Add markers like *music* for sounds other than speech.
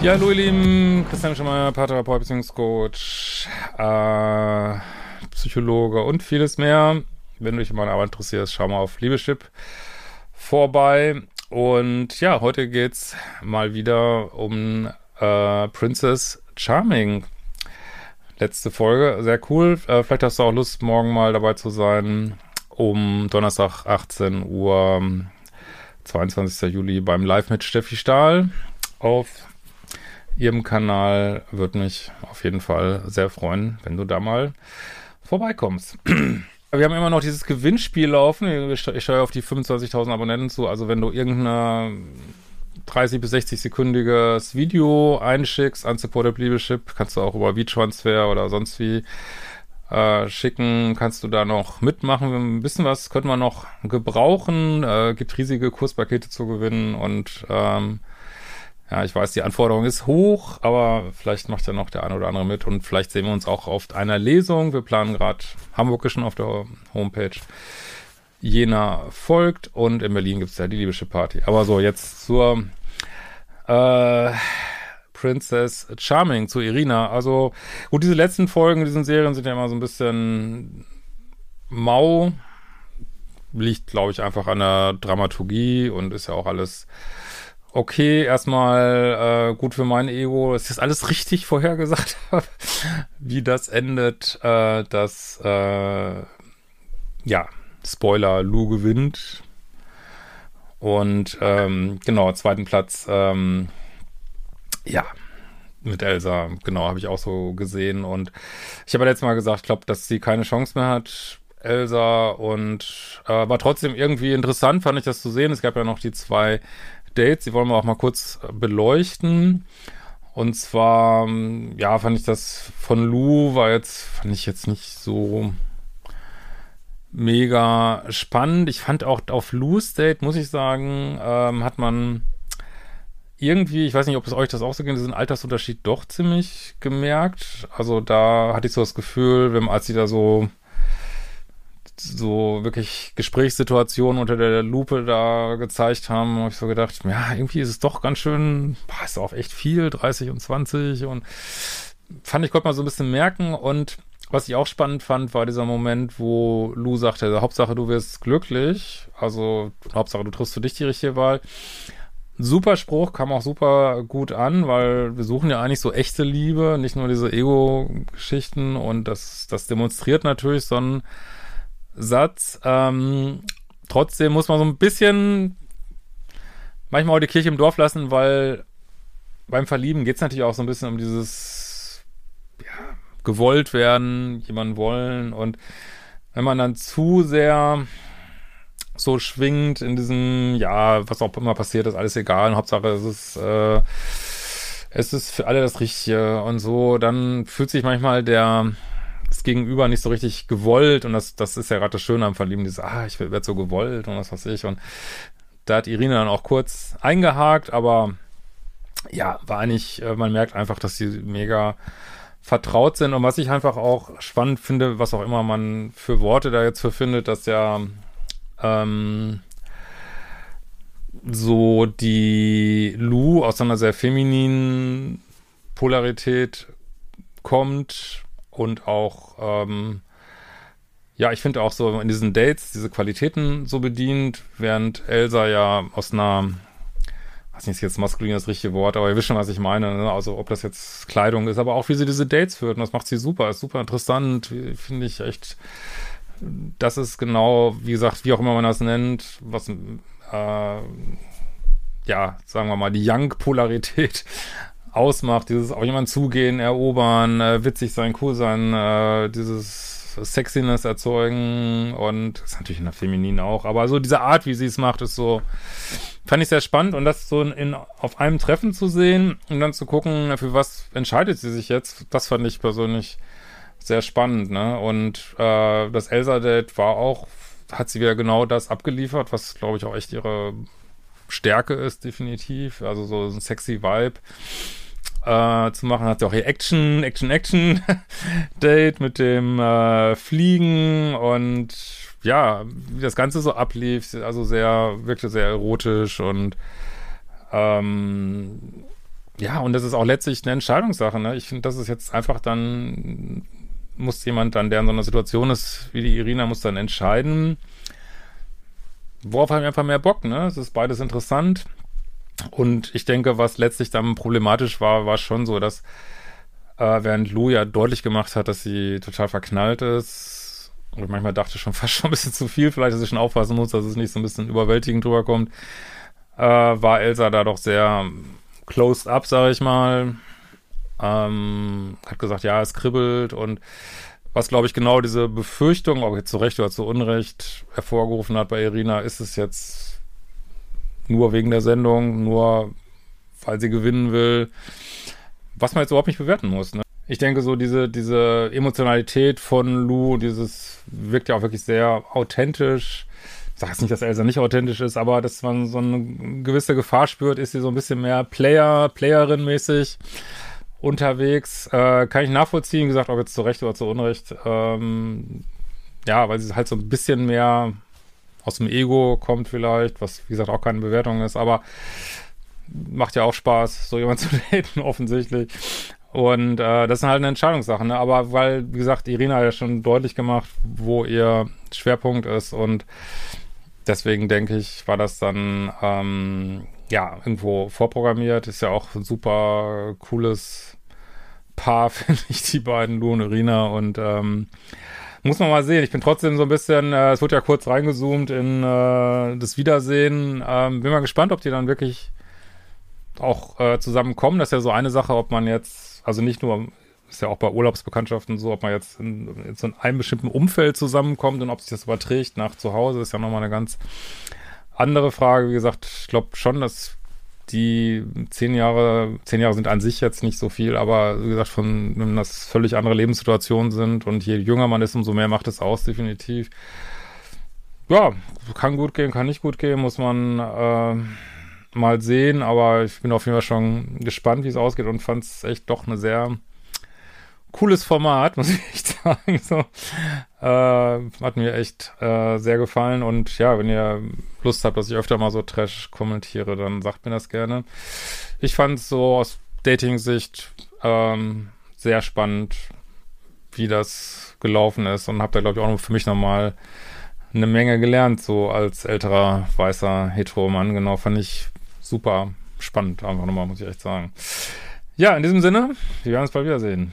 Ja, hallo ihr Lieben, Christian Schemmer, Paartherapeut, Beziehungscoach, äh, Psychologe und vieles mehr. Wenn du dich in meiner Arbeit interessierst, schau mal auf Liebeschip vorbei. Und ja, heute geht's mal wieder um äh, Princess Charming. Letzte Folge, sehr cool. Äh, vielleicht hast du auch Lust, morgen mal dabei zu sein, um Donnerstag 18 Uhr, 22. Juli beim Live mit Steffi Stahl auf ihrem Kanal. Würde mich auf jeden Fall sehr freuen, wenn du da mal vorbeikommst. *clears throat* Wir haben immer noch dieses Gewinnspiel laufen. Ich steuere auf die 25.000 Abonnenten zu. Also wenn du irgendeine 30 bis 60 sekündiges Video einschickst an Supported Leadership, kannst du auch über V-Transfer oder sonst wie äh, schicken, kannst du da noch mitmachen. Ein bisschen was könnten wir noch gebrauchen. Äh, gibt riesige Kurspakete zu gewinnen und ähm, ja, ich weiß, die Anforderung ist hoch, aber vielleicht macht ja noch der eine oder andere mit und vielleicht sehen wir uns auch auf einer Lesung. Wir planen gerade Hamburg schon auf der Homepage. Jena folgt und in Berlin gibt es ja die Liebische Party. Aber so, jetzt zur äh, Princess Charming, zu Irina. Also, gut, diese letzten Folgen diesen Serien sind ja immer so ein bisschen mau. Liegt, glaube ich, einfach an der Dramaturgie und ist ja auch alles okay, erstmal äh, gut für mein Ego, dass ich das alles richtig vorhergesagt *laughs* habe, wie das endet, äh, dass äh, ja, Spoiler, Lou gewinnt. Und ähm, genau, zweiten Platz, ähm, ja, mit Elsa, genau, habe ich auch so gesehen. Und ich habe letztes Mal gesagt, ich glaube, dass sie keine Chance mehr hat, Elsa. Und äh, war trotzdem irgendwie interessant, fand ich das zu sehen. Es gab ja noch die zwei Dates, die wollen wir auch mal kurz beleuchten. Und zwar, ja, fand ich das von Lou war jetzt, fand ich jetzt nicht so mega spannend. Ich fand auch auf Lou's Date, muss ich sagen, ähm, hat man irgendwie, ich weiß nicht, ob es euch das auch so geht, diesen Altersunterschied doch ziemlich gemerkt. Also da hatte ich so das Gefühl, wenn, als sie da so so wirklich Gesprächssituationen unter der Lupe da gezeigt haben, habe ich so gedacht, ja, irgendwie ist es doch ganz schön, boah, ist auch echt viel, 30 und 20 und fand ich, konnte man so ein bisschen merken und was ich auch spannend fand, war dieser Moment, wo Lou sagte, Hauptsache du wirst glücklich, also Hauptsache du triffst für dich die richtige Wahl. Super Spruch, kam auch super gut an, weil wir suchen ja eigentlich so echte Liebe, nicht nur diese Ego-Geschichten und das, das demonstriert natürlich so einen Satz. Ähm, trotzdem muss man so ein bisschen manchmal auch die Kirche im Dorf lassen, weil beim Verlieben geht es natürlich auch so ein bisschen um dieses ja, gewollt werden, jemanden wollen und wenn man dann zu sehr so schwingt in diesem, ja, was auch immer passiert, ist alles egal, Hauptsache es ist, äh, es ist für alle das Richtige und so, dann fühlt sich manchmal der das Gegenüber nicht so richtig gewollt und das, das ist ja gerade das Schöne am Verlieben, dieses, ah, ich werde so gewollt und was weiß ich. Und da hat Irina dann auch kurz eingehakt, aber ja, war eigentlich, äh, man merkt einfach, dass sie mega vertraut sind. Und was ich einfach auch spannend finde, was auch immer man für Worte da jetzt für findet, dass ja ähm, so die Lu aus einer sehr femininen Polarität kommt und auch, ähm, ja, ich finde auch so in diesen Dates diese Qualitäten so bedient, während Elsa ja aus einer, weiß nicht, ist jetzt maskulin das richtige Wort, aber ihr wisst schon, was ich meine, ne? also ob das jetzt Kleidung ist, aber auch wie sie diese Dates führt und das macht sie super, ist super interessant, finde ich echt, das ist genau, wie gesagt, wie auch immer man das nennt, was, äh, ja, sagen wir mal, die Young-Polarität ausmacht, dieses auf jemanden zugehen, erobern, äh, witzig sein, cool sein, äh, dieses Sexiness erzeugen und ist natürlich in der Femininen auch, aber so diese Art, wie sie es macht, ist so, fand ich sehr spannend und das so in, in, auf einem Treffen zu sehen und dann zu gucken, für was entscheidet sie sich jetzt, das fand ich persönlich sehr spannend, ne? Und äh, das Elsa-Date war auch, hat sie wieder genau das abgeliefert, was glaube ich auch echt ihre Stärke ist, definitiv. Also so ein sexy Vibe äh, zu machen. Hat sie auch ihr Action, Action, Action *laughs* Date mit dem äh, Fliegen und ja, wie das Ganze so ablief, also sehr, wirkte sehr erotisch und ähm, ja, und das ist auch letztlich eine Entscheidungssache. Ne? Ich finde, das ist jetzt einfach dann, muss jemand dann, der in so einer Situation ist, wie die Irina, muss dann entscheiden, worauf haben wir einfach mehr Bock. Ne? Es ist beides interessant. Und ich denke, was letztlich dann problematisch war, war schon so, dass äh, während Lou ja deutlich gemacht hat, dass sie total verknallt ist, und manchmal dachte schon *laughs* fast schon ein bisschen zu viel, vielleicht, dass ich schon aufpassen muss, dass es nicht so ein bisschen überwältigend drüber kommt, äh, war Elsa da doch sehr closed up, sage ich mal. Ähm, hat gesagt, ja, es kribbelt und was, glaube ich, genau diese Befürchtung, ob jetzt zu Recht oder zu Unrecht hervorgerufen hat bei Irina, ist es jetzt nur wegen der Sendung, nur weil sie gewinnen will, was man jetzt überhaupt nicht bewerten muss. Ne? Ich denke, so diese, diese Emotionalität von Lou, dieses wirkt ja auch wirklich sehr authentisch. Ich sage jetzt nicht, dass Elsa nicht authentisch ist, aber dass man so eine gewisse Gefahr spürt, ist sie so ein bisschen mehr Player, Playerin-mäßig unterwegs. Äh, kann ich nachvollziehen, gesagt, ob jetzt zu Recht oder zu Unrecht. Ähm, ja, weil sie halt so ein bisschen mehr aus dem Ego kommt vielleicht, was wie gesagt auch keine Bewertung ist, aber macht ja auch Spaß, so jemand *laughs* zu daten, offensichtlich. Und äh, das sind halt eine Entscheidungssache, ne? Aber weil, wie gesagt, Irina hat ja schon deutlich gemacht, wo ihr Schwerpunkt ist und deswegen denke ich, war das dann ähm, ja irgendwo vorprogrammiert. Ist ja auch ein super cooles Paar, *laughs* finde ich, die beiden, Lu und Irina. Und ähm, muss man mal sehen. Ich bin trotzdem so ein bisschen, äh, es wurde ja kurz reingezoomt in äh, das Wiedersehen. Ähm, bin mal gespannt, ob die dann wirklich auch äh, zusammenkommen. Das ist ja so eine Sache, ob man jetzt, also nicht nur ist ja auch bei Urlaubsbekanntschaften so, ob man jetzt in, in so einem bestimmten Umfeld zusammenkommt und ob sich das überträgt nach zu Hause, ist ja nochmal eine ganz andere Frage. Wie gesagt, ich glaube schon, dass die zehn Jahre, zehn Jahre sind an sich jetzt nicht so viel, aber wie gesagt, von, wenn das völlig andere Lebenssituationen sind und je jünger man ist, umso mehr macht es aus, definitiv. Ja, kann gut gehen, kann nicht gut gehen, muss man äh, mal sehen, aber ich bin auf jeden Fall schon gespannt, wie es ausgeht und fand es echt doch eine sehr cooles Format, *laughs* muss ich sagen. So, äh, hat mir echt äh, sehr gefallen und ja, wenn ihr Lust habt, dass ich öfter mal so Trash kommentiere, dann sagt mir das gerne. Ich fand es so aus Dating-Sicht ähm, sehr spannend, wie das gelaufen ist und habe da glaube ich auch für mich nochmal eine Menge gelernt, so als älterer weißer Hetero-Mann. Genau, fand ich super spannend, einfach nochmal, muss ich echt sagen. Ja, in diesem Sinne, wir werden uns bald wiedersehen.